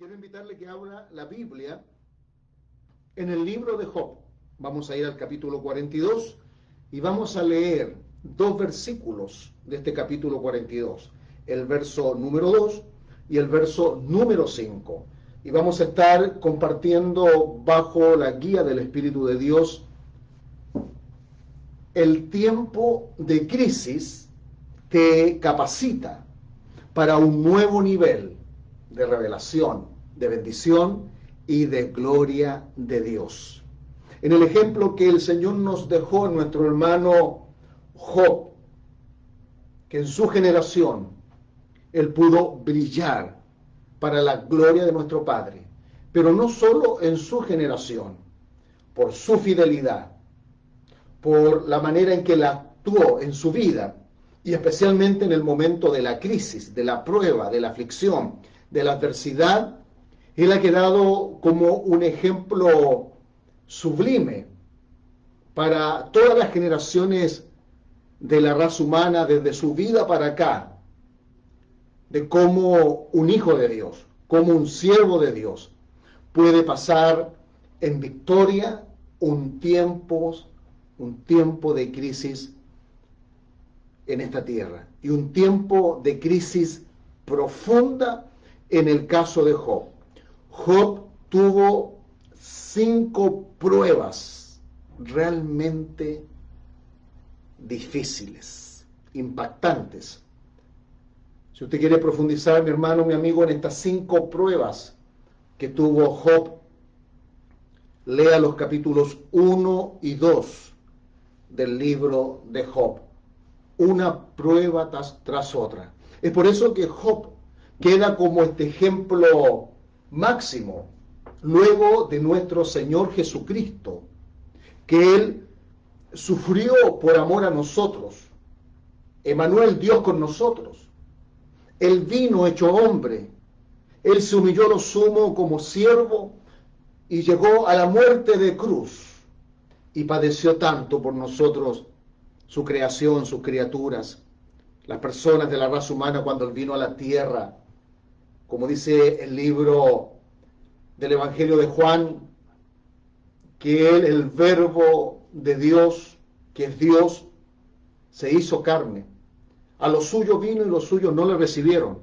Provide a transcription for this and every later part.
quiero invitarle que abra la Biblia en el libro de Job. Vamos a ir al capítulo 42 y vamos a leer dos versículos de este capítulo 42, el verso número 2 y el verso número 5. Y vamos a estar compartiendo bajo la guía del Espíritu de Dios el tiempo de crisis te capacita para un nuevo nivel de revelación, de bendición y de gloria de Dios. En el ejemplo que el Señor nos dejó nuestro hermano Job, que en su generación él pudo brillar para la gloria de nuestro Padre, pero no solo en su generación, por su fidelidad, por la manera en que la actuó en su vida y especialmente en el momento de la crisis, de la prueba, de la aflicción, de la adversidad, él ha quedado como un ejemplo sublime para todas las generaciones de la raza humana desde su vida para acá, de cómo un hijo de Dios, como un siervo de Dios, puede pasar en victoria un tiempo, un tiempo de crisis en esta tierra y un tiempo de crisis profunda en el caso de Job. Job tuvo cinco pruebas realmente difíciles, impactantes. Si usted quiere profundizar, mi hermano, mi amigo, en estas cinco pruebas que tuvo Job, lea los capítulos 1 y 2 del libro de Job. Una prueba tras, tras otra. Es por eso que Job queda como este ejemplo máximo luego de nuestro Señor Jesucristo, que Él sufrió por amor a nosotros. Emanuel, Dios con nosotros. Él vino hecho hombre. Él se humilló lo sumo como siervo y llegó a la muerte de cruz y padeció tanto por nosotros, su creación, sus criaturas, las personas de la raza humana cuando Él vino a la tierra como dice el libro del Evangelio de Juan, que él, el verbo de Dios, que es Dios, se hizo carne. A lo suyo vino y los suyos no le recibieron.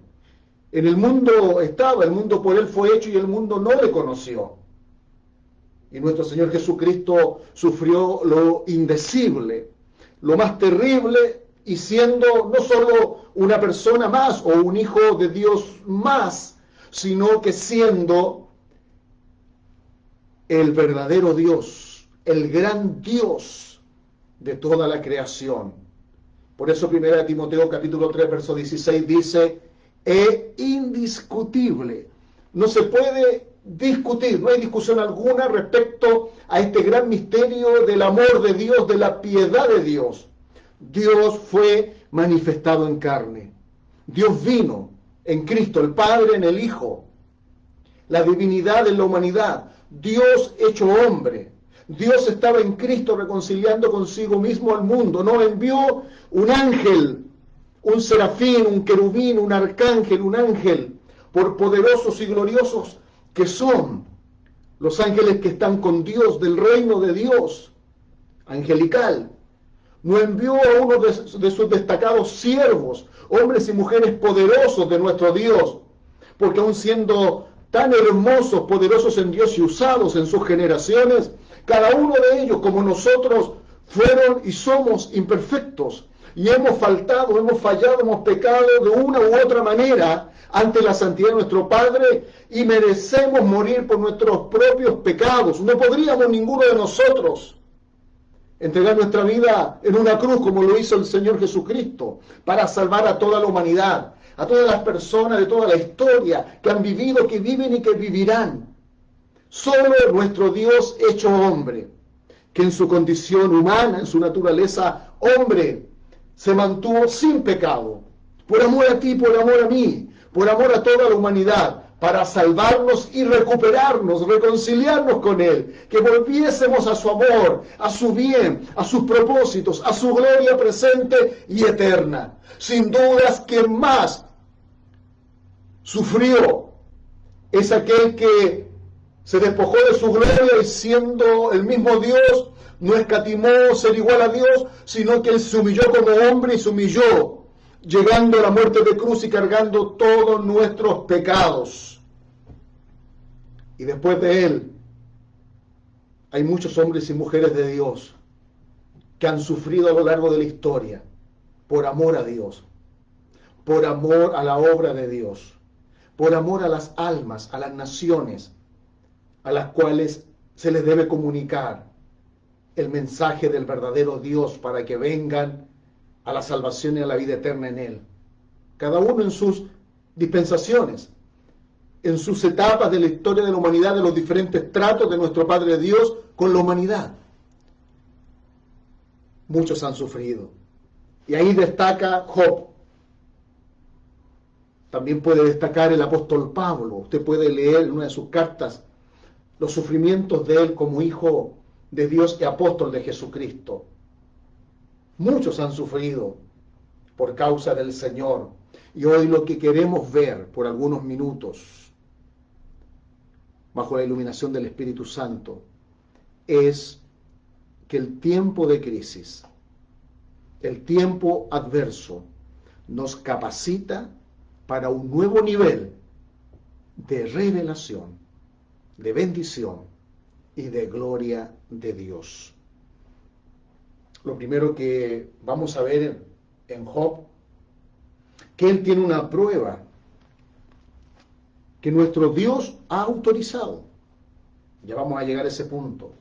En el mundo estaba, el mundo por él fue hecho y el mundo no le conoció. Y nuestro Señor Jesucristo sufrió lo indecible, lo más terrible y siendo no solo una persona más o un hijo de Dios más, sino que siendo el verdadero Dios, el gran Dios de toda la creación. Por eso 1 Timoteo capítulo 3 verso 16 dice, es indiscutible, no se puede discutir, no hay discusión alguna respecto a este gran misterio del amor de Dios, de la piedad de Dios Dios fue manifestado en carne. Dios vino en Cristo, el Padre en el Hijo. La divinidad en la humanidad. Dios hecho hombre. Dios estaba en Cristo reconciliando consigo mismo al mundo. No envió un ángel, un serafín, un querubín, un arcángel, un ángel, por poderosos y gloriosos que son los ángeles que están con Dios del reino de Dios, angelical no envió a uno de, sus destacados siervos, hombres y mujeres poderosos de nuestro Dios, porque aun siendo tan hermosos, poderosos en Dios y usados en sus generaciones, cada uno de ellos, como nosotros, fueron y somos imperfectos. Y hemos faltado, hemos fallado, hemos pecado de una u otra manera ante la santidad de nuestro Padre y merecemos morir por nuestros propios pecados. No podríamos ninguno de nosotros entregar nuestra vida en una cruz como lo hizo el Señor Jesucristo, para salvar a toda la humanidad, a todas las personas de toda la historia que han vivido, que viven y que vivirán. Solo nuestro Dios hecho hombre, que en su condición humana, en su naturaleza hombre, se mantuvo sin pecado, por amor a ti, por amor a mí, por amor a toda la humanidad, para salvarnos y recuperarnos, reconciliarnos con Él, que volviésemos a su amor, a su bien, a sus propósitos, a su gloria presente y eterna. Sin dudas, quien más sufrió Es aquel que se despojó de su gloria y siendo el mismo Dios, no escatimó ser igual a Dios, sino que él se humilló como hombre y se humilló, llegando a la muerte de cruz y cargando todos nuestros pecados. Y después de él, hay muchos hombres y mujeres de Dios que han sufrido a lo largo de la historia por amor a Dios, por amor a la obra de Dios, por amor a las almas, a las naciones a las cuales se les debe comunicar el mensaje del verdadero Dios para que vengan a la salvación y a la vida eterna en Él. Cada uno en sus dispensaciones, en sus etapas de la historia de la humanidad, de los diferentes tratos de nuestro Padre Dios con la humanidad. Muchos han sufrido. Y ahí destaca Job. También puede destacar el apóstol Pablo. Usted puede leer en una de sus cartas los sufrimientos de él como hijo de Dios y apóstol de Jesucristo. Muchos han sufrido por causa del Señor. Y hoy lo que queremos ver por algunos minutos, bajo la iluminación del Espíritu Santo, es que el tiempo de crisis, el tiempo adverso, nos capacita para un nuevo nivel de revelación, de bendición y de gloria de Dios. Lo primero que vamos a ver en Job, que él tiene una prueba que nuestro Dios ha autorizado. Ya vamos a llegar a ese punto.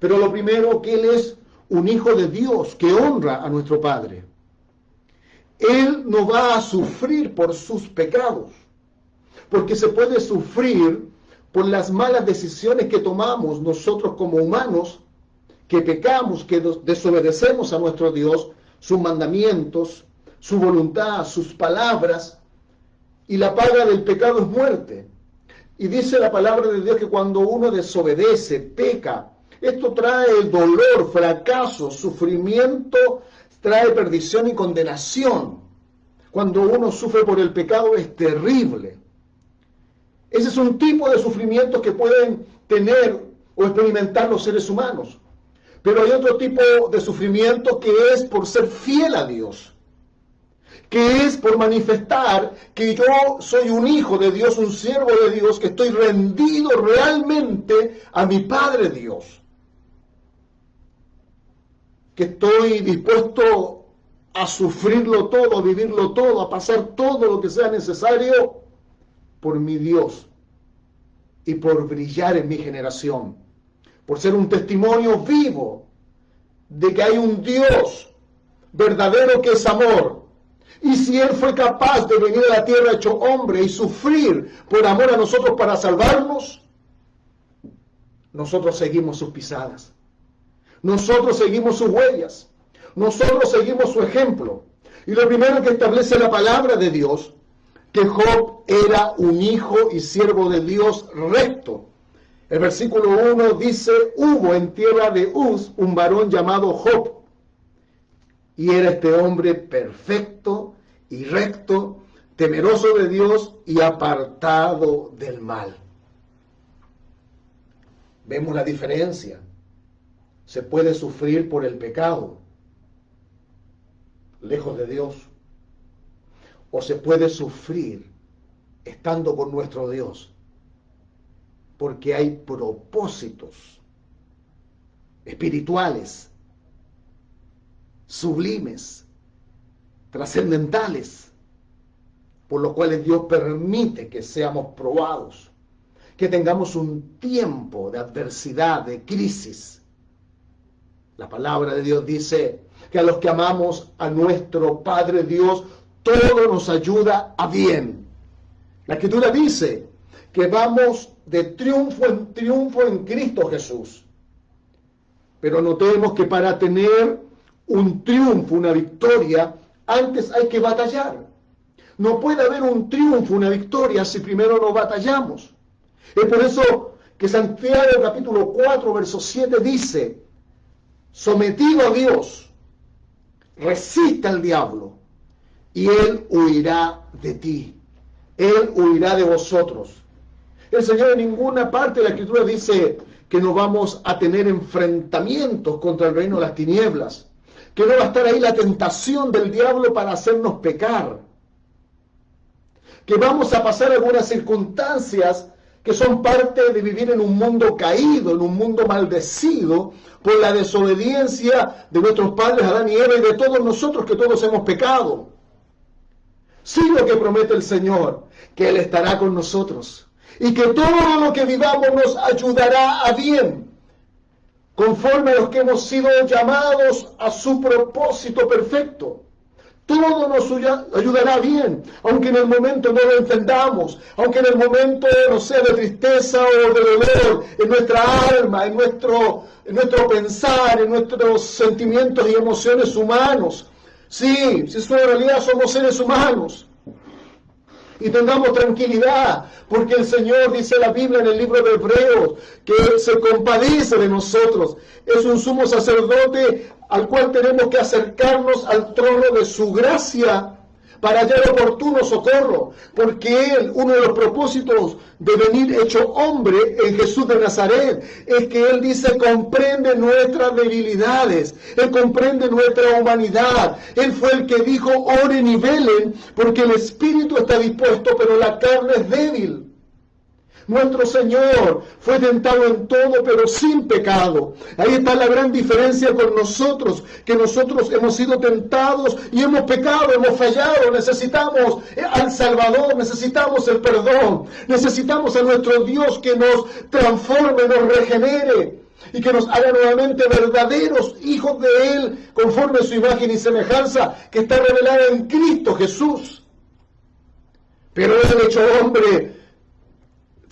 Pero lo primero que él es un hijo de Dios que honra a nuestro Padre. Él no va a sufrir por sus pecados, porque se puede sufrir por las malas decisiones que tomamos nosotros como humanos, que pecamos, que desobedecemos a nuestro Dios, sus mandamientos, su voluntad, sus palabras, y la paga del pecado es muerte. Y dice la palabra de Dios que cuando uno desobedece, peca, esto trae dolor, fracaso, sufrimiento, trae perdición y condenación. Cuando uno sufre por el pecado es terrible. Ese es un tipo de sufrimiento que pueden tener o experimentar los seres humanos. Pero hay otro tipo de sufrimiento que es por ser fiel a Dios, que es por manifestar que yo soy un hijo de Dios, un siervo de Dios, que estoy rendido realmente a mi Padre Dios, que estoy dispuesto a sufrirlo todo, a vivirlo todo, a pasar todo lo que sea necesario por mi Dios y por brillar en mi generación, por ser un testimonio vivo de que hay un Dios verdadero que es amor. Y si Él fue capaz de venir a la tierra hecho hombre y sufrir por amor a nosotros para salvarnos, nosotros seguimos sus pisadas. Nosotros seguimos sus huellas. Nosotros seguimos su ejemplo. Y lo primero que establece la palabra de Dios que Job era un hijo y siervo de Dios recto. El versículo 1 dice, hubo en tierra de Uz un varón llamado Job, y era este hombre perfecto y recto, temeroso de Dios y apartado del mal. Vemos la diferencia. Se puede sufrir por el pecado, lejos de Dios o se puede sufrir estando con nuestro Dios, porque hay propósitos espirituales, sublimes, trascendentales, por los cuales Dios permite que seamos probados, que tengamos un tiempo de adversidad, de crisis. La palabra de Dios dice que a los que amamos a nuestro Padre Dios, todo nos ayuda a bien. La escritura dice que vamos de triunfo en triunfo en Cristo Jesús. Pero notemos que para tener un triunfo, una victoria, antes hay que batallar. No puede haber un triunfo, una victoria, si primero no batallamos. Es por eso que Santiago capítulo 4, verso 7 dice, sometido a Dios, resista al diablo y Él huirá de ti. Él huirá de vosotros. El Señor en ninguna parte de la Escritura dice que no vamos a tener enfrentamientos contra el reino de las tinieblas, que no va a estar ahí la tentación del diablo para hacernos pecar, que vamos a pasar algunas circunstancias que son parte de vivir en un mundo caído, en un mundo maldecido por la desobediencia de nuestros padres Adán y Eva y de todos nosotros que todos hemos pecado. Sí lo que promete el Señor, que Él estará con nosotros y que todo lo que vivamos nos ayudará a bien, conforme a los que hemos sido llamados a su propósito perfecto. Todo nos ayudará bien, aunque en el momento no lo entendamos, aunque en el momento, no sea de tristeza o de dolor, en nuestra alma, en nuestro, en nuestro pensar, en nuestros sentimientos y emociones humanos. Sí, si es una realidad somos seres humanos y tengamos tranquilidad, porque el Señor dice la Biblia en el libro de Hebreos que se compadece de nosotros. Es un sumo sacerdote al cual tenemos que acercarnos al trono de su gracia para hallar oportuno socorro, porque Él, uno de los propósitos de venir hecho hombre en Jesús de Nazaret, es que Él dice, comprende nuestras debilidades, Él comprende nuestra humanidad. Él fue el que dijo, oren y velen, porque el espíritu está dispuesto, pero la carne es débil. Nuestro Señor fue tentado en todo, pero sin pecado. Ahí está la gran diferencia con nosotros, que nosotros hemos sido tentados y hemos pecado, hemos fallado. Necesitamos al Salvador, necesitamos el perdón, necesitamos a nuestro Dios que nos transforme, nos regenere y que nos haga nuevamente verdaderos hijos de Él, conforme a su imagen y semejanza que está revelada en Cristo Jesús. Pero Él hecho hombre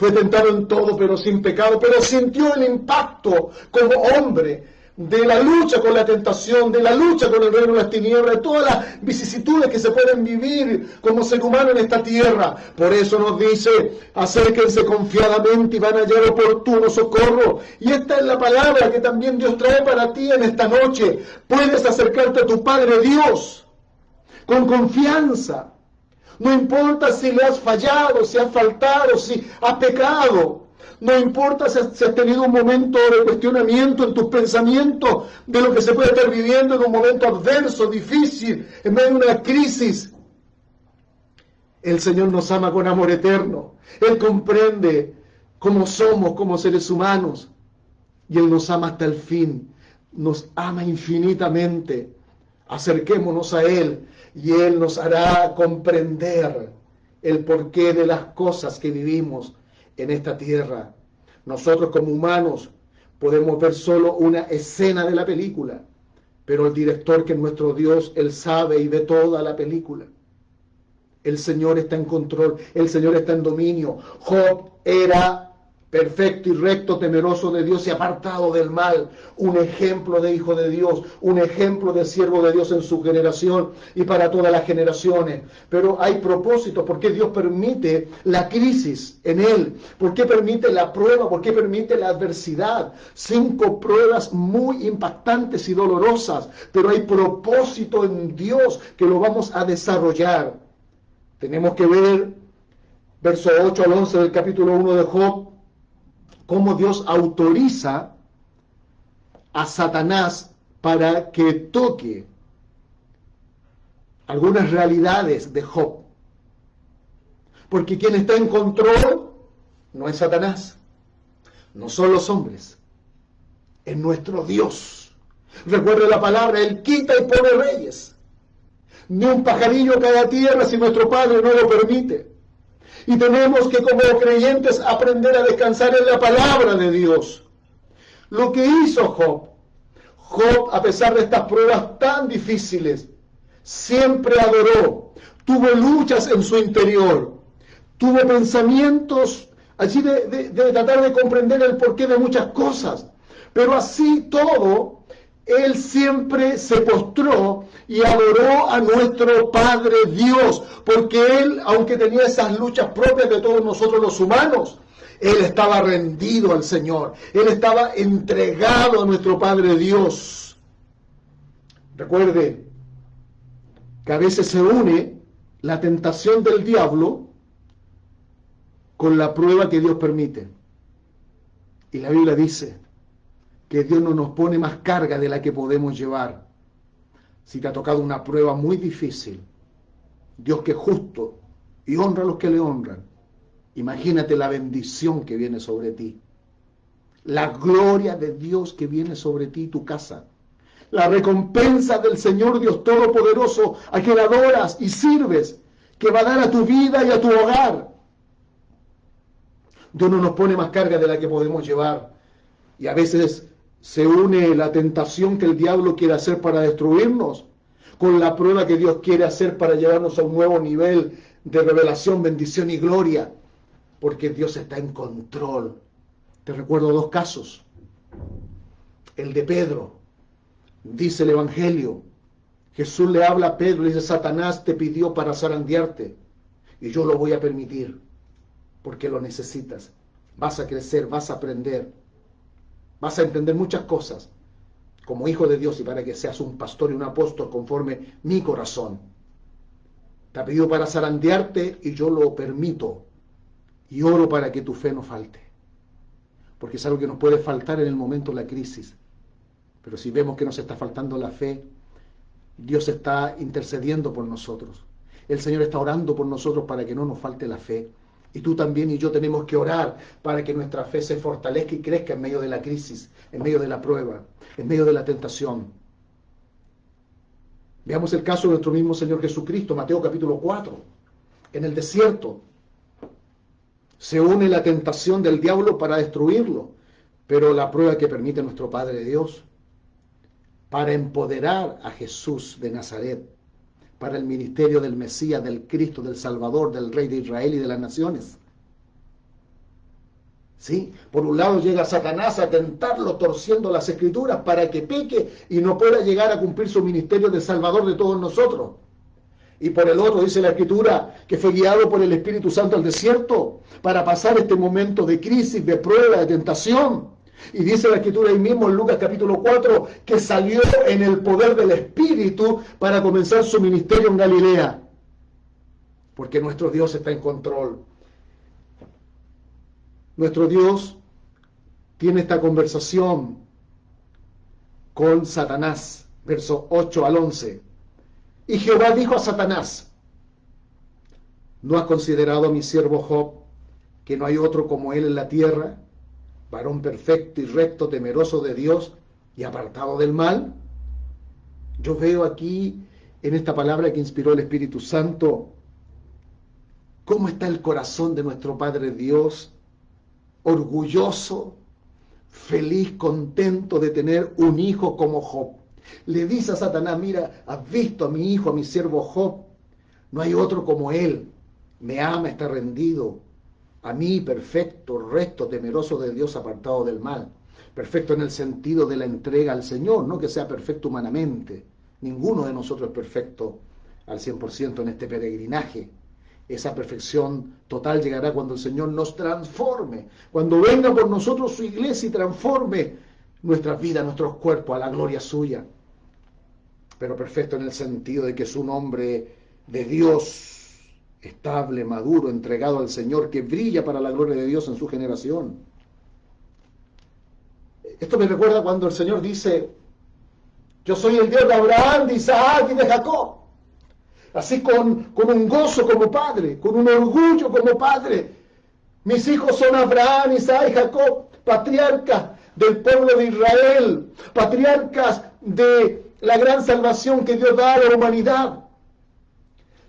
fue tentado en todo, pero sin pecado, pero sintió el impacto como hombre de la lucha con la tentación, de la lucha con el reino de las tinieblas, de todas las vicisitudes que se pueden vivir como ser humano en esta tierra. Por eso nos dice, acérquense confiadamente y van a hallar oportuno socorro. Y esta es la palabra que también Dios trae para ti en esta noche. Puedes acercarte a tu Padre Dios con confianza no importa si le has fallado, si has faltado, si has pecado. No importa si has, tenido un momento de cuestionamiento en tus pensamientos de lo que se puede estar viviendo en un momento adverso, difícil, en medio de una crisis. El Señor nos ama con amor eterno. Él comprende cómo somos como seres humanos. Y Él nos ama hasta el fin. Nos ama infinitamente. Acerquémonos a Él y Él nos hará comprender el porqué de las cosas que vivimos en esta tierra. Nosotros como humanos podemos ver solo una escena de la película, pero el director que es nuestro Dios, Él sabe y ve toda la película. El Señor está en control, el Señor está en dominio. Job era perfecto y recto, temeroso de Dios y apartado del mal, un ejemplo de hijo de Dios, un ejemplo de siervo de Dios en su generación y para todas las generaciones. Pero hay propósito, ¿por qué Dios permite la crisis en él? ¿Por qué permite la prueba? ¿Por qué permite la adversidad? Cinco pruebas muy impactantes y dolorosas, pero hay propósito en Dios que lo vamos a desarrollar. Tenemos que ver verso 8 al 11 del capítulo 1 de Job, cómo Dios autoriza a Satanás para que toque algunas realidades de Job. Porque quien está en control no es Satanás, no son los hombres, es nuestro Dios. Recuerde la palabra, Él quita y pone reyes. Ni un pajarillo cae a tierra si nuestro Padre no lo permite. Y tenemos que como creyentes aprender a descansar en la palabra de Dios. Lo que hizo Job, Job a pesar de estas pruebas tan difíciles, siempre adoró, tuvo luchas en su interior, tuvo pensamientos allí de, de tratar de comprender el porqué de muchas cosas. Pero así todo, él siempre se postró y adoró a nuestro Padre Dios, porque Él, aunque tenía esas luchas propias de todos nosotros los humanos, Él estaba rendido al Señor, Él estaba entregado a nuestro Padre Dios. Recuerde que a veces se une la tentación del diablo con la prueba que Dios permite. Y la Biblia dice que Dios no nos pone más carga de la que podemos llevar. Si te ha tocado una prueba muy difícil, Dios que es justo y honra a los que le honran, imagínate la bendición que viene sobre ti, la gloria de Dios que viene sobre ti y tu casa, la recompensa del Señor Dios Todopoderoso a quien adoras y sirves, que va a dar a tu vida y a tu hogar. Dios no nos pone más carga de la que podemos llevar. Y a veces se une la tentación que el diablo quiere hacer para destruirnos con la prueba que Dios quiere hacer para llevarnos a un nuevo nivel de revelación, bendición y gloria, porque Dios está en control. Te recuerdo dos casos. El de Pedro, dice el Evangelio, Jesús le habla a Pedro y dice, Satanás te pidió para zarandearte y yo lo voy a permitir porque lo necesitas. Vas a crecer, vas a aprender, vas a entender muchas cosas como hijo de Dios y para que seas un pastor y un apóstol conforme mi corazón. Te ha pedido para zarandearte y yo lo permito. Y oro para que tu fe no falte. Porque es algo que nos puede faltar en el momento de la crisis. Pero si vemos que nos está faltando la fe, Dios está intercediendo por nosotros. El Señor está orando por nosotros para que no nos falte la fe. Y tú también y yo tenemos que orar para que nuestra fe se fortalezca y crezca en medio de la crisis, en medio de la prueba, en medio de la tentación. Veamos el caso de nuestro mismo Señor Jesucristo, Mateo capítulo 4. En el desierto se une la tentación del diablo para destruirlo, pero la prueba que permite nuestro Padre Dios para empoderar a Jesús de Nazaret para el ministerio del Mesías, del Cristo, del Salvador, del Rey de Israel y de las naciones. ¿Sí? Por un lado llega Satanás a tentarlo torciendo las escrituras para que peque y no pueda llegar a cumplir su ministerio de Salvador de todos nosotros. Y por el otro dice la escritura que fue guiado por el Espíritu Santo al desierto para pasar este momento de crisis, de prueba, de tentación. Y dice la escritura ahí mismo en Lucas capítulo 4 que salió en el poder del Espíritu para comenzar su ministerio en Galilea. Porque nuestro Dios está en control. Nuestro Dios tiene esta conversación con Satanás, verso 8 al 11. Y Jehová dijo a Satanás, ¿no has considerado a mi siervo Job, que no hay otro como él en la tierra? Varón perfecto y recto, temeroso de Dios y apartado del mal. Yo veo aquí en esta palabra que inspiró el Espíritu Santo cómo está el corazón de nuestro Padre Dios, orgulloso, feliz, contento de tener un hijo como Job. Le dice a Satanás, mira, has visto a mi hijo, a mi siervo Job, no hay otro como él, me ama, está rendido, a mí perfecto, recto, temeroso de Dios, apartado del mal. Perfecto en el sentido de la entrega al Señor, no que sea perfecto humanamente. Ninguno de nosotros es perfecto al 100% en este peregrinaje. Esa perfección total llegará cuando el Señor nos transforme, cuando venga por nosotros su iglesia y transforme nuestras vidas, nuestros cuerpos a la gloria suya. Pero perfecto en el sentido de que es un hombre de Dios, estable, maduro, entregado al Señor, que brilla para la gloria de Dios en su generación. Esto me recuerda cuando el Señor dice, yo soy el Dios de Abraham, de Isaac y de Jacob. Así con, con un gozo como padre, con un orgullo como padre. Mis hijos son Abraham, Isaac y Jacob, patriarcas del pueblo de Israel, patriarcas de la gran salvación que Dios da a la humanidad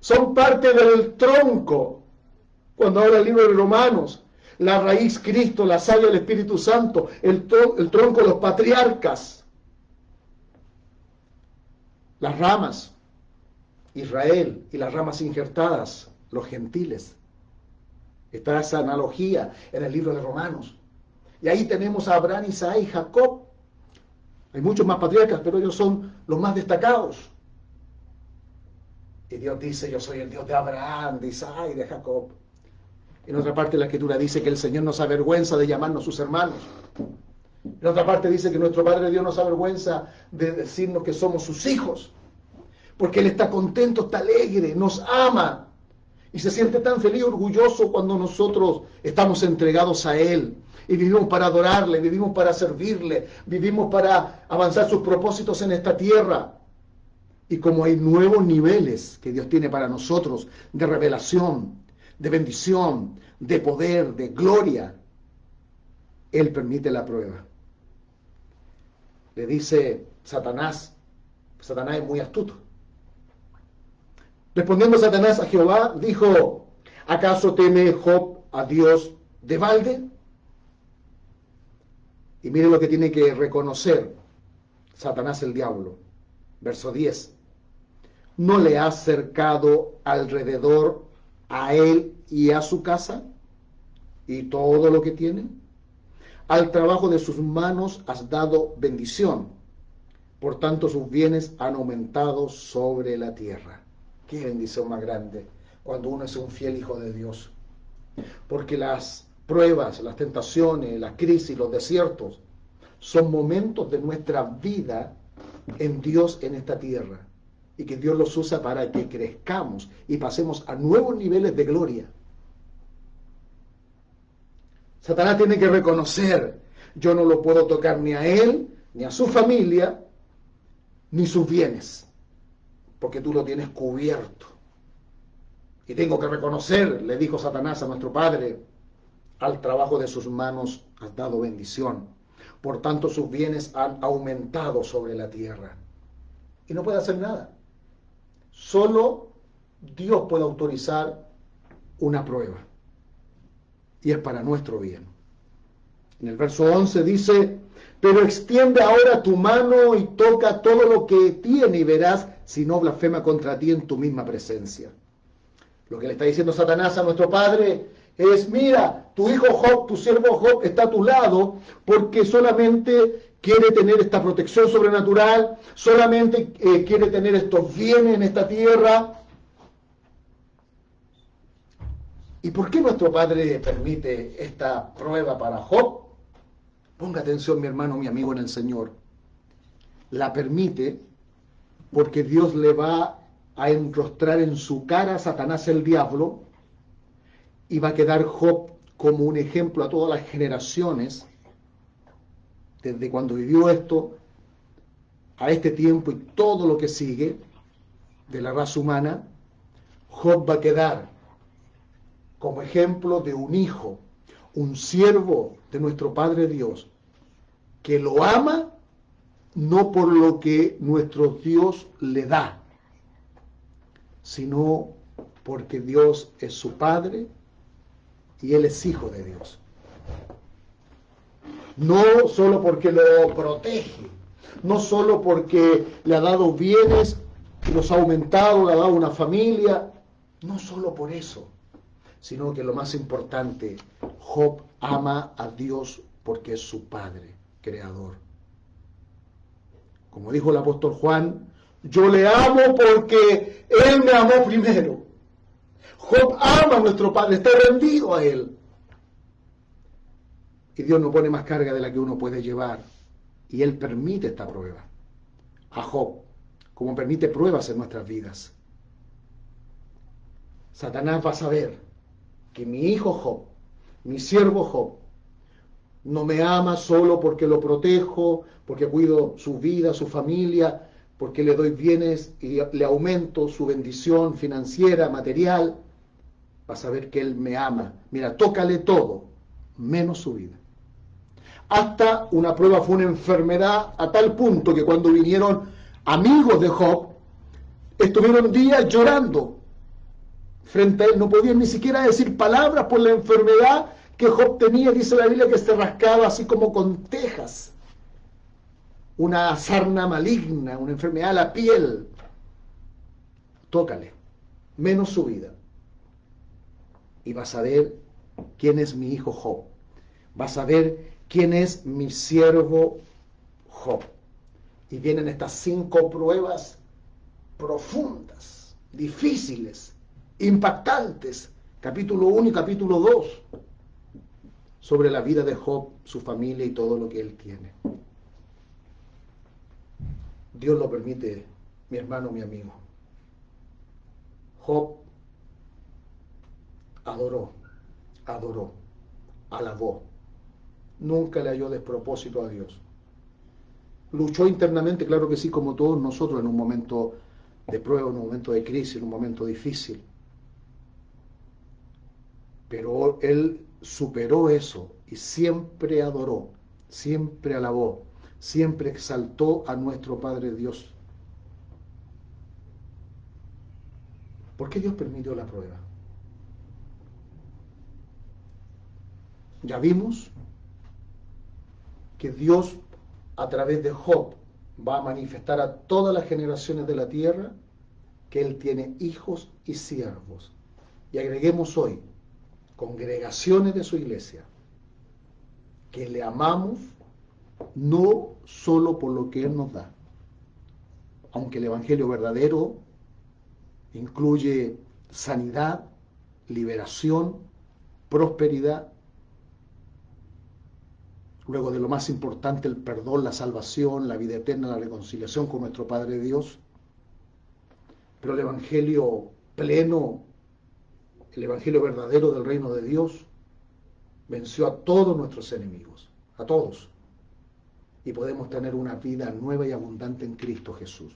son parte del tronco. Cuando habla el libro de Romanos, la raíz Cristo, la savia del Espíritu Santo, el, el tronco los patriarcas, las ramas, Israel y las ramas injertadas, los gentiles. Está esa analogía en el libro de Romanos. Y ahí tenemos a Abraham, Isaac y Jacob. Hay muchos más patriarcas, pero ellos son los más destacados. Y Dios dice, yo soy el Dios de Abraham, de Isaac y de Jacob. En otra parte la escritura dice que el Señor nos avergüenza de llamarnos sus hermanos. En otra parte dice que nuestro Padre Dios nos avergüenza de decirnos que somos sus hijos. Porque Él está contento, está alegre, nos ama. Y se siente tan feliz orgulloso cuando nosotros estamos entregados a Él. Y vivimos para adorarle, vivimos para servirle, vivimos para avanzar sus propósitos en esta tierra. Y como hay nuevos niveles que Dios tiene para nosotros de revelación, de bendición, de poder, de gloria, Él permite la prueba. Le dice Satanás, Satanás es muy astuto. Respondiendo Satanás a Jehová, dijo, ¿acaso teme Job a Dios de balde? Y mire lo que tiene que reconocer Satanás el diablo. Verso 10. ¿No le ha cercado alrededor a él y a su casa y todo lo que tiene? Al trabajo de sus manos has dado bendición. Por tanto, sus bienes han aumentado sobre la tierra. Qué bendición más grande cuando uno es un fiel hijo de Dios. Porque las pruebas, las tentaciones, las crisis, los desiertos, son momentos de nuestra vida en Dios en esta tierra. Y que Dios los usa para que crezcamos y pasemos a nuevos niveles de gloria. Satanás tiene que reconocer, yo no lo puedo tocar ni a él, ni a su familia, ni sus bienes porque tú lo tienes cubierto. Y tengo que reconocer, le dijo Satanás a nuestro Padre, al trabajo de sus manos has dado bendición. Por tanto, sus bienes han aumentado sobre la tierra. Y no puede hacer nada. Solo Dios puede autorizar una prueba. Y es para nuestro bien. En el verso 11 dice, pero extiende ahora tu mano y toca todo lo que tiene y verás si no blasfema contra ti en tu misma presencia. Lo que le está diciendo Satanás a nuestro Padre es, mira, tu hijo Job, tu siervo Job está a tu lado porque solamente quiere tener esta protección sobrenatural, solamente eh, quiere tener estos bienes en esta tierra. ¿Y por qué nuestro Padre permite esta prueba para Job? Ponga atención mi hermano, mi amigo en el Señor. La permite porque Dios le va a enrostrar en su cara a Satanás el diablo y va a quedar Job como un ejemplo a todas las generaciones, desde cuando vivió esto a este tiempo y todo lo que sigue de la raza humana, Job va a quedar como ejemplo de un hijo, un siervo de nuestro Padre Dios, que lo ama no por lo que nuestro Dios le da, sino porque Dios es su Padre y Él es hijo de Dios. No solo porque lo protege, no solo porque le ha dado bienes los ha aumentado, le ha dado una familia, no solo por eso, sino que lo más importante, Job ama a Dios porque es su Padre, creador. Como dijo el apóstol Juan, yo le amo porque Él me amó primero. Job ama a nuestro Padre, está rendido a Él. Dios no pone más carga de la que uno puede llevar. Y Él permite esta prueba a Job, como permite pruebas en nuestras vidas. Satanás va a saber que mi hijo Job, mi siervo Job, no me ama solo porque lo protejo, porque cuido su vida, su familia, porque le doy bienes y le aumento su bendición financiera, material. Va a saber que Él me ama. Mira, tócale todo, menos su vida. Hasta una prueba fue una enfermedad a tal punto que cuando vinieron amigos de Job, estuvieron días llorando frente a él, no podían ni siquiera decir palabras por la enfermedad que Job tenía, dice la Biblia, que se rascaba así como con tejas. Una sarna maligna, una enfermedad a la piel. Tócale, menos su vida. Y vas a ver quién es mi hijo Job. Vas a ver quién es mi siervo Job. Y vienen estas cinco pruebas profundas, difíciles, impactantes. Capítulo 1 y capítulo 2 sobre la vida de Job, su familia y todo lo que él tiene. Dios lo permite, mi hermano, mi amigo. Job adoró, adoró, alabó. Nunca le halló despropósito a Dios. Luchó internamente, claro que sí, como todos nosotros en un momento de prueba, en un momento de crisis, en un momento difícil. Pero él superó eso y siempre adoró, siempre alabó, siempre exaltó a nuestro Padre Dios. ¿Por qué Dios permitió la prueba? Ya vimos que Dios a través de Job va a manifestar a todas las generaciones de la tierra que Él tiene hijos y siervos. Y agreguemos hoy, congregaciones de su iglesia, que le amamos no solo por lo que Él nos da, aunque el Evangelio verdadero incluye sanidad, liberación, prosperidad, luego de lo más importante, el perdón, la salvación, la vida eterna, la reconciliación con nuestro Padre Dios. Pero el Evangelio pleno, el Evangelio verdadero del reino de Dios, venció a todos nuestros enemigos, a todos. Y podemos tener una vida nueva y abundante en Cristo Jesús.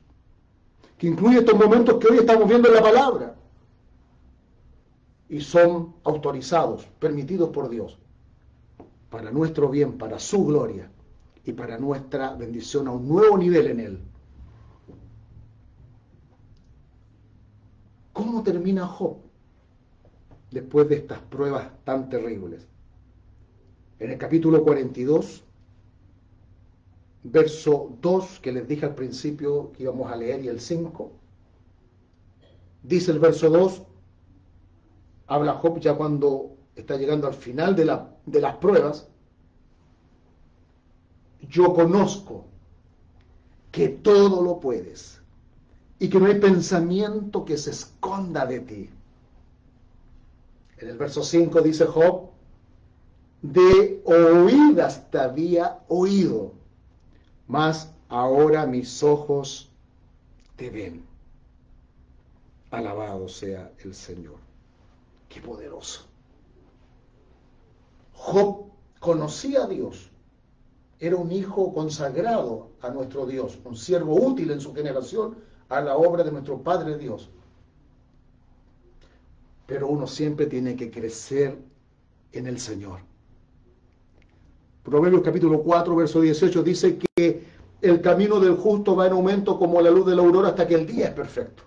Que incluye estos momentos que hoy estamos viendo en la palabra. Y son autorizados, permitidos por Dios para nuestro bien, para su gloria y para nuestra bendición a un nuevo nivel en Él. ¿Cómo termina Job después de estas pruebas tan terribles? En el capítulo 42, verso 2, que les dije al principio que íbamos a leer, y el 5, dice el verso 2, habla Job ya cuando está llegando al final de, la, de las pruebas, yo conozco que todo lo puedes y que no hay pensamiento que se esconda de ti. En el verso 5 dice Job, de oídas te había oído, mas ahora mis ojos te ven. Alabado sea el Señor. Qué poderoso. Job conocía a Dios. Era un hijo consagrado a nuestro Dios, un siervo útil en su generación a la obra de nuestro Padre Dios. Pero uno siempre tiene que crecer en el Señor. Proverbios capítulo 4, verso 18 dice que el camino del justo va en aumento como la luz de la aurora hasta que el día es perfecto.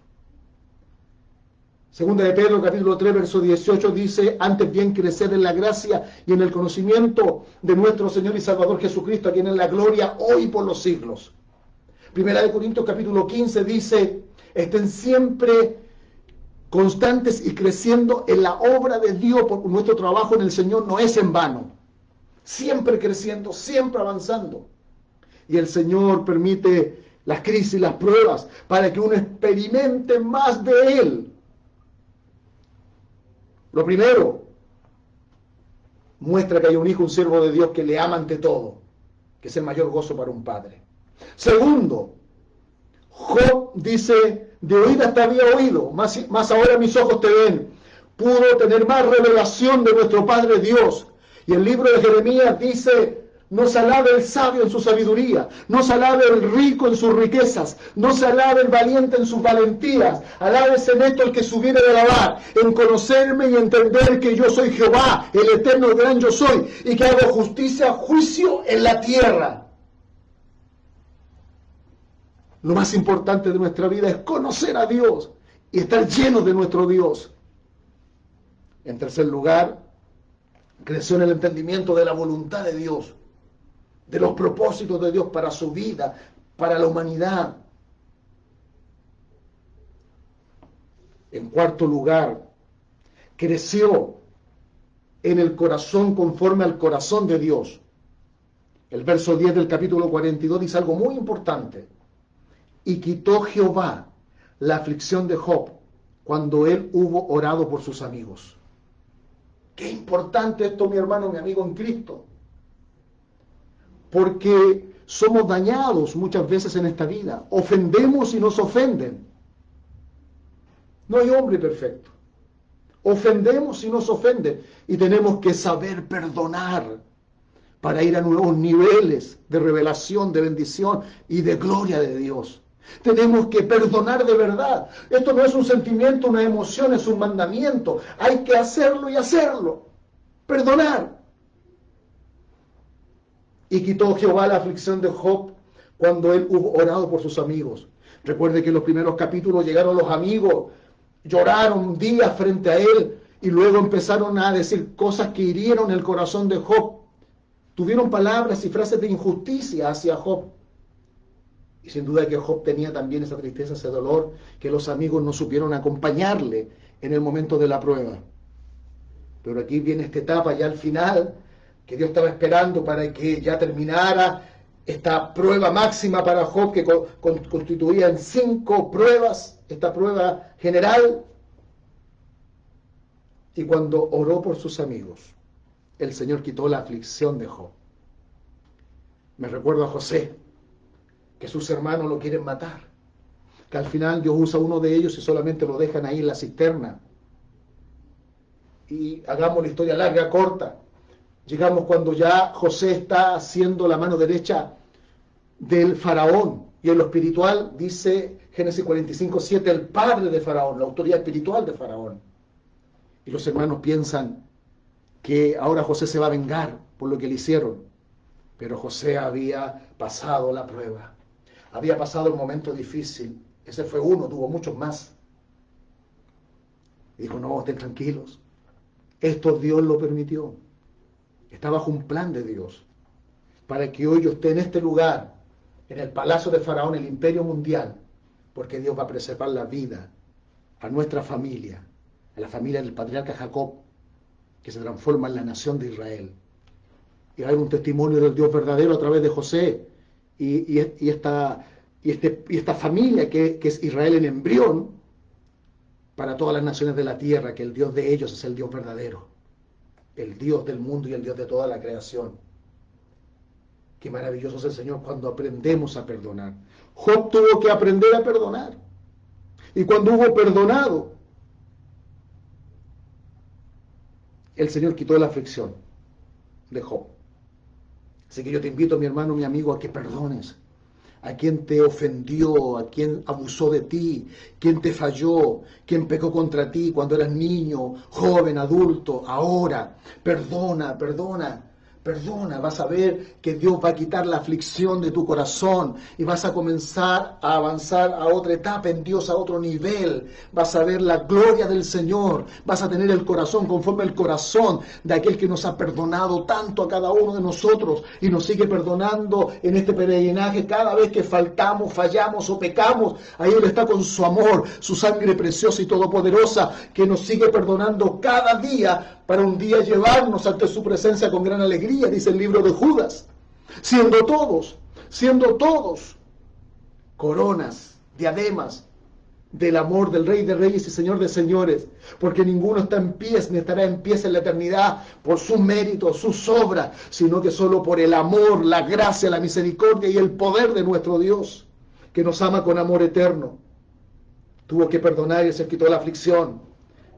Segunda de Pedro, capítulo 3, verso 18, dice, antes bien crecer en la gracia y en el conocimiento de nuestro Señor y Salvador Jesucristo, a quien en la gloria hoy por los siglos. Primera de Corintios, capítulo 15, dice, estén siempre constantes y creciendo en la obra de Dios, porque nuestro trabajo en el Señor no es en vano. Siempre creciendo, siempre avanzando. Y el Señor permite las crisis, las pruebas, para que uno experimente más de Él lo primero, muestra que hay un hijo, un siervo de Dios que le ama ante todo, que es el mayor gozo para un padre. Segundo, Job dice, de oídas te había oído, más, más ahora mis ojos te ven. Pudo tener más revelación de nuestro Padre Dios. Y el libro de Jeremías dice, no se alabe el sabio en su sabiduría, no se alabe el rico en sus riquezas, no se alabe el valiente en sus valentías, alábese en esto el que subiere de alabar, en conocerme y entender que yo soy Jehová, el eterno gran yo soy, y que hago justicia, juicio en la tierra. Lo más importante de nuestra vida es conocer a Dios y estar llenos de nuestro Dios. En tercer lugar, creció en el entendimiento de la voluntad de Dios de los propósitos de Dios para su vida, para la humanidad. En cuarto lugar, creció en el corazón conforme al corazón de Dios. El verso 10 del capítulo 42 dice algo muy importante. Y quitó Jehová la aflicción de Job cuando él hubo orado por sus amigos. Qué importante esto, mi hermano, mi amigo en Cristo porque somos dañados muchas veces en esta vida, ofendemos y nos ofenden. No hay hombre perfecto. Ofendemos y nos ofenden. Y tenemos que saber perdonar para ir a nuevos niveles de revelación, de bendición y de gloria de Dios. Tenemos que perdonar de verdad. Esto no es un sentimiento, una emoción, es un mandamiento. Hay que hacerlo y hacerlo. Perdonar. Y quitó Jehová la aflicción de Job cuando él hubo orado por sus amigos. Recuerde que en los primeros capítulos llegaron los amigos, lloraron días frente a él y luego empezaron a decir cosas que hirieron el corazón de Job. Tuvieron palabras y frases de injusticia hacia Job. Y sin duda que Job tenía también esa tristeza, ese dolor, que los amigos no supieron acompañarle en el momento de la prueba. Pero aquí viene esta etapa ya al final, que Dios estaba esperando para que ya terminara esta prueba máxima para Job, que constituía en cinco pruebas, esta prueba general. Y cuando oró por sus amigos, el Señor quitó la aflicción de Job. Me recuerdo a José, que sus hermanos lo quieren matar, que al final Dios usa uno de ellos y solamente lo dejan ahí en la cisterna. Y hagamos la historia larga, corta. Llegamos cuando ya José está haciendo la mano derecha del faraón. Y en lo espiritual dice Génesis 45, 7, el padre de faraón, la autoridad espiritual de faraón. Y los hermanos piensan que ahora José se va a vengar por lo que le hicieron. Pero José había pasado la prueba había pasado el momento difícil. Ese fue uno, tuvo muchos más. Y dijo, no, estén tranquilos. Esto Dios lo permitió. Está bajo un plan de Dios. Para que hoy yo esté en este lugar, en el palacio de Faraón, el imperio mundial, porque Dios va a preservar la vida a nuestra familia, a la familia del patriarca Jacob, que se transforma en la nación de Israel. Y hay un testimonio del Dios verdadero a través de José, y, este, esta familia que es Israel en embrión para todas las naciones de la tierra, que el Dios de ellos es el Dios verdadero, el Dios del mundo y el Dios de toda la creación. Qué maravilloso es el Señor cuando aprendemos a perdonar. Job tuvo que aprender a perdonar. Y cuando hubo perdonado, el Señor quitó la aflicción de Job. Así que yo te invito, mi hermano, mi amigo, a que perdones a quien te ofendió, a quien abusó de ti, quien te falló, quien pecó contra ti cuando eras niño, joven, adulto, ahora. Perdona, perdona. Perdona, vas a ver que Dios va a quitar la aflicción de tu corazón y vas a comenzar a avanzar a otra etapa en Dios, a otro nivel. Vas a ver la gloria del Señor, vas a tener el corazón conforme el corazón de aquel que nos ha perdonado tanto a cada uno de nosotros y nos sigue perdonando en este peregrinaje cada vez que faltamos, fallamos o pecamos. Ahí Él está con su amor, su sangre preciosa y todopoderosa que nos sigue perdonando cada día para un día llevarnos ante su presencia con gran alegría, dice el libro de Judas, siendo todos, siendo todos coronas, diademas del amor del Rey de Reyes y Señor de Señores, porque ninguno está en pies ni estará en pies en la eternidad por su mérito, sus obras, sino que solo por el amor, la gracia, la misericordia y el poder de nuestro Dios, que nos ama con amor eterno. Tuvo que perdonar y se quitó la aflicción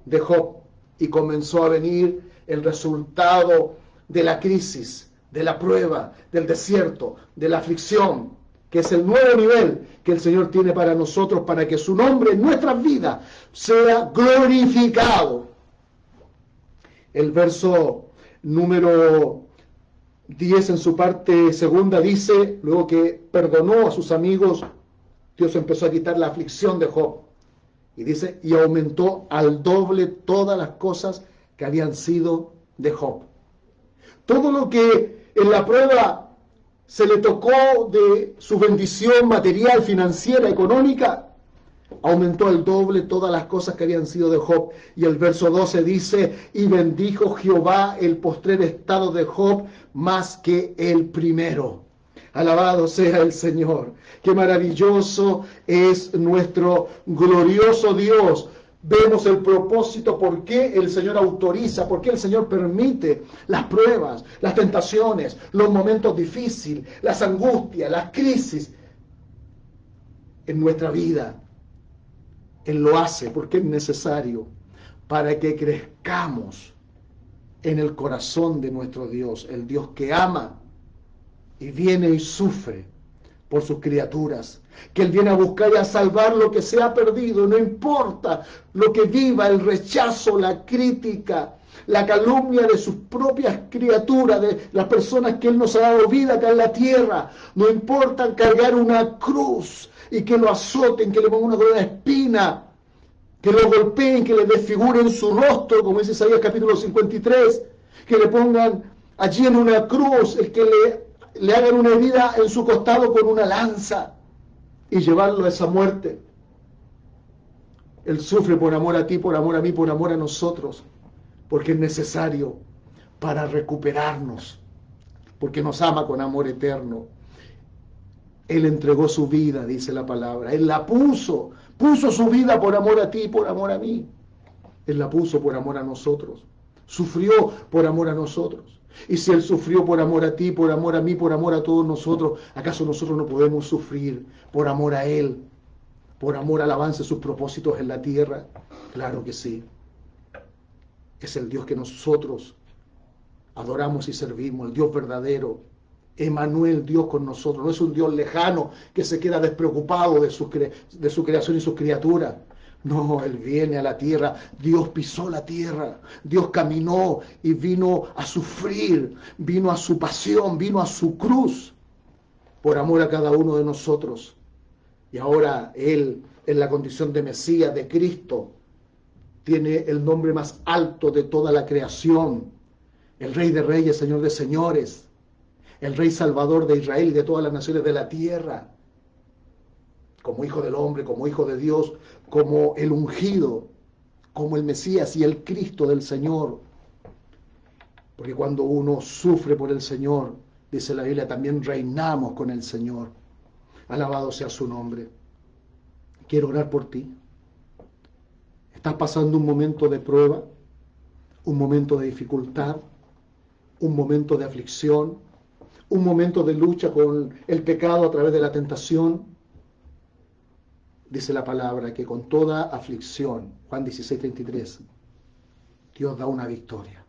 de Job y comenzó a venir el resultado de la crisis, de la prueba, del desierto, de la aflicción, que es el nuevo nivel que el Señor tiene para nosotros, para que su nombre en nuestras vidas sea glorificado. El verso número 10 en su parte segunda dice, luego que perdonó a sus amigos, Dios empezó a quitar la aflicción de Job. Y dice, y aumentó al doble todas las cosas que habían sido de Job. Todo lo que en la prueba se le tocó de su bendición material, financiera, económica, aumentó al doble todas las cosas que habían sido de Job. Y el verso 12 dice, y bendijo Jehová el postrer estado de Job más que el primero. Alabado sea el Señor. Qué maravilloso es nuestro glorioso Dios. Vemos el propósito, por qué el Señor autoriza, por qué el Señor permite las pruebas, las tentaciones, los momentos difíciles, las angustias, las crisis en nuestra vida. Él lo hace porque es necesario para que crezcamos en el corazón de nuestro Dios, el Dios que ama y viene y sufre por sus criaturas, que Él viene a buscar y a salvar lo que se ha perdido, no importa lo que viva, el rechazo, la crítica, la calumnia de sus propias criaturas, de las personas que Él nos ha dado vida acá en la tierra, no importa cargar una cruz y que lo azoten, que le pongan una corona espina, que lo golpeen, que le desfiguren su rostro, como dice Isaías capítulo 53, que le pongan allí en una cruz, el que le le hagan una herida en su costado con una lanza y llevarlo a esa muerte. Él sufre por amor a ti, por amor a mí, por amor a nosotros, porque es necesario para recuperarnos, porque nos ama con amor eterno. Él entregó su vida, dice la palabra. Él la puso, puso su vida por amor a ti, por amor a mí. Él la puso por amor a nosotros. Sufrió por amor a nosotros. Y si Él sufrió por amor a ti, por amor a mí, por amor a todos nosotros, ¿acaso nosotros no podemos sufrir por amor a Él? Por amor al avance de sus propósitos en la tierra. Claro que sí. Es el Dios que nosotros adoramos y servimos, el Dios verdadero. Emanuel, Dios con nosotros. No es un Dios lejano que se queda despreocupado de su, de su creación y sus criaturas. No, Él viene a la tierra, Dios pisó la tierra, Dios caminó y vino a sufrir, vino a su pasión, vino a su cruz, por amor a cada uno de nosotros. Y ahora Él, en la condición de Mesías, de Cristo, tiene el nombre más alto de toda la creación, el Rey de Reyes, Señor de Señores, el Rey Salvador de Israel y de todas las naciones de la tierra. Como hijo del hombre, como hijo de Dios, como el ungido, como el Mesías y el Cristo del Señor. Porque cuando uno sufre por el Señor, dice la Biblia, también reinamos con el Señor. Alabado sea su nombre. Quiero orar por ti. Estás pasando un momento de prueba, un momento de dificultad, un momento de aflicción, un momento de lucha con el pecado a través de la tentación dice la palabra que con toda aflicción, Juan 16, 33, Dios da una victoria.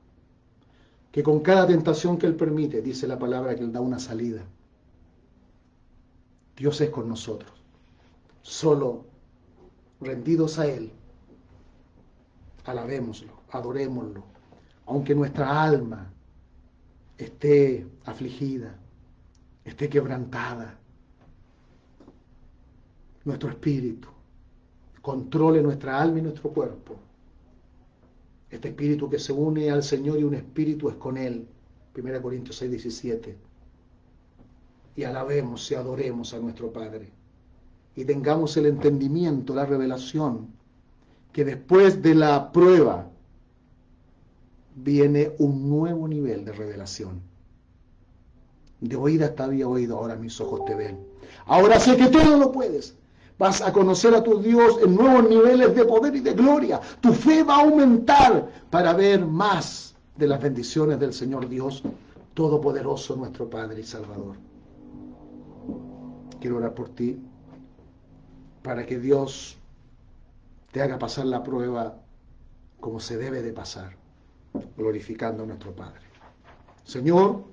Que con cada tentación que Él permite, dice la palabra que Él da una salida. Dios es con nosotros. Solo rendidos a Él, alabémoslo, adorémoslo. Aunque nuestra alma esté afligida, esté quebrantada, nuestro espíritu, controle nuestra alma y nuestro cuerpo. Este espíritu que se une al Señor y un espíritu es con Él. 1 Corintios 6, 17. Y alabemos y adoremos a nuestro Padre. Y tengamos el entendimiento, la revelación, que después de la prueba viene un nuevo nivel de revelación. De oída te había oído, ahora mis ojos te ven. Ahora sé que todo lo puedes Vas a conocer a tu Dios en nuevos niveles de poder y de gloria. Tu fe va a aumentar para ver más de las bendiciones del Señor Dios Todopoderoso, nuestro Padre y Salvador. Quiero orar por ti para que Dios te haga pasar la prueba como se debe de pasar, glorificando a nuestro Padre. Señor,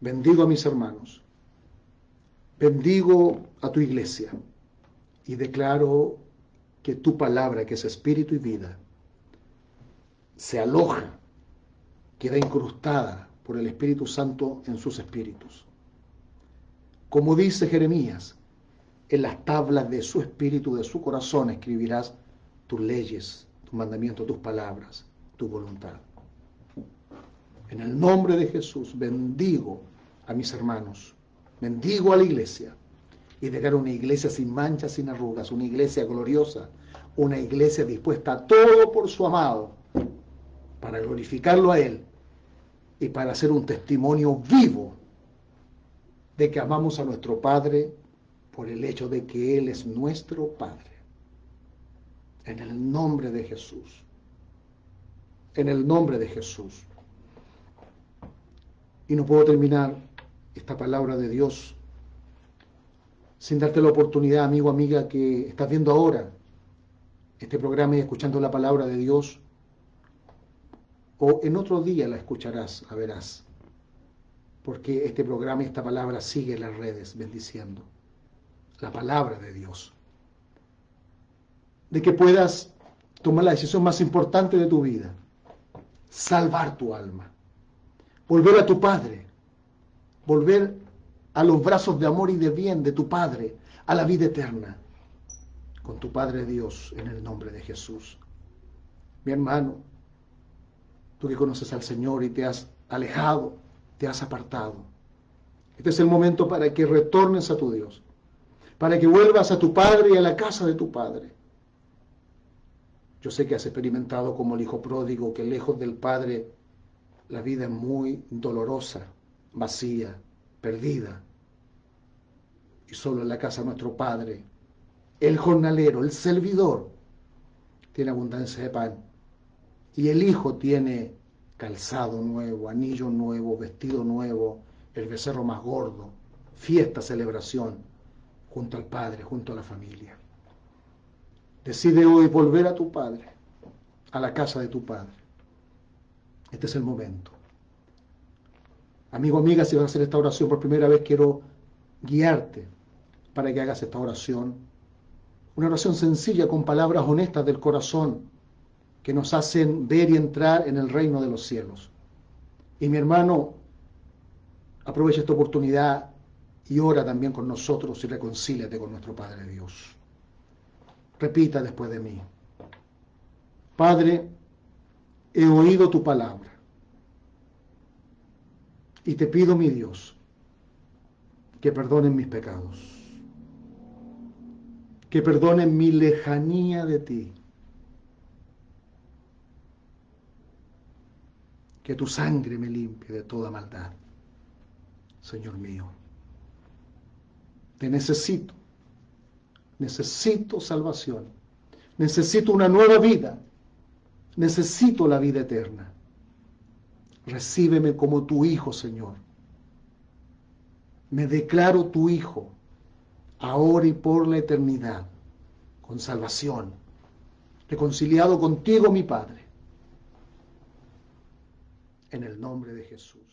bendigo a mis hermanos, bendigo a tu iglesia y declaro que tu palabra, que es espíritu y vida, se aloja, queda incrustada por el Espíritu Santo en sus espíritus. Como dice Jeremías, en las tablas de su espíritu, de su corazón, escribirás tus leyes, tus mandamientos, tus palabras, tu voluntad. En el nombre de Jesús bendigo a mis hermanos, bendigo a la iglesia y dejar una iglesia sin manchas, sin arrugas, una iglesia gloriosa, una iglesia dispuesta a todo por su amado, para glorificarlo a Él y para hacer un testimonio vivo de que amamos a nuestro Padre por el hecho de que Él es nuestro Padre. En el nombre de Jesús. En el nombre de Jesús. Y no puedo terminar esta palabra de Dios sin darte la oportunidad, amigo, amiga, que estás viendo ahora este programa y escuchando la palabra de Dios, o en otro día la escucharás, la verás, porque este programa y esta palabra sigue en las redes bendiciendo la palabra de Dios. De que puedas tomar la decisión más importante de tu vida, salvar tu alma, volver a tu Padre, volver a los brazos de amor y de bien de tu Padre, a la vida eterna, con tu Padre Dios, en el nombre de Jesús. Mi hermano, tú que conoces al Señor y te has alejado, te has apartado. Este es el momento para que retornes a tu Dios, para que vuelvas a tu Padre y a la casa de tu Padre. Yo sé que has experimentado como el hijo pródigo que lejos del Padre la vida es muy dolorosa, vacía, perdida. Y solo en la casa de nuestro Padre, el jornalero, el servidor, tiene abundancia de pan. Y el Hijo tiene calzado nuevo, anillo nuevo, vestido nuevo, el becerro más gordo, fiesta, celebración, junto al Padre, junto a la familia. Decide hoy volver a tu Padre, a la casa de tu Padre. Este es el momento. Amigo, amiga, si vas a hacer esta oración por primera vez, quiero guiarte para que hagas esta oración. Una oración sencilla con palabras honestas del corazón que nos hacen ver y entrar en el reino de los cielos. Y mi hermano, aprovecha esta oportunidad y ora también con nosotros y reconcíliate con nuestro Padre Dios. Repita después de mí. Padre, he oído tu palabra y te pido, mi Dios, que perdonen mis pecados, que perdonen mi lejanía de ti, que tu sangre me limpie de toda maldad, Señor mío. Te necesito, necesito salvación, necesito una nueva vida, necesito la vida eterna. Recíbeme como tu hijo, Señor. Me declaro tu hijo, ahora y por la eternidad, con salvación, reconciliado contigo, mi Padre. En el nombre de Jesús.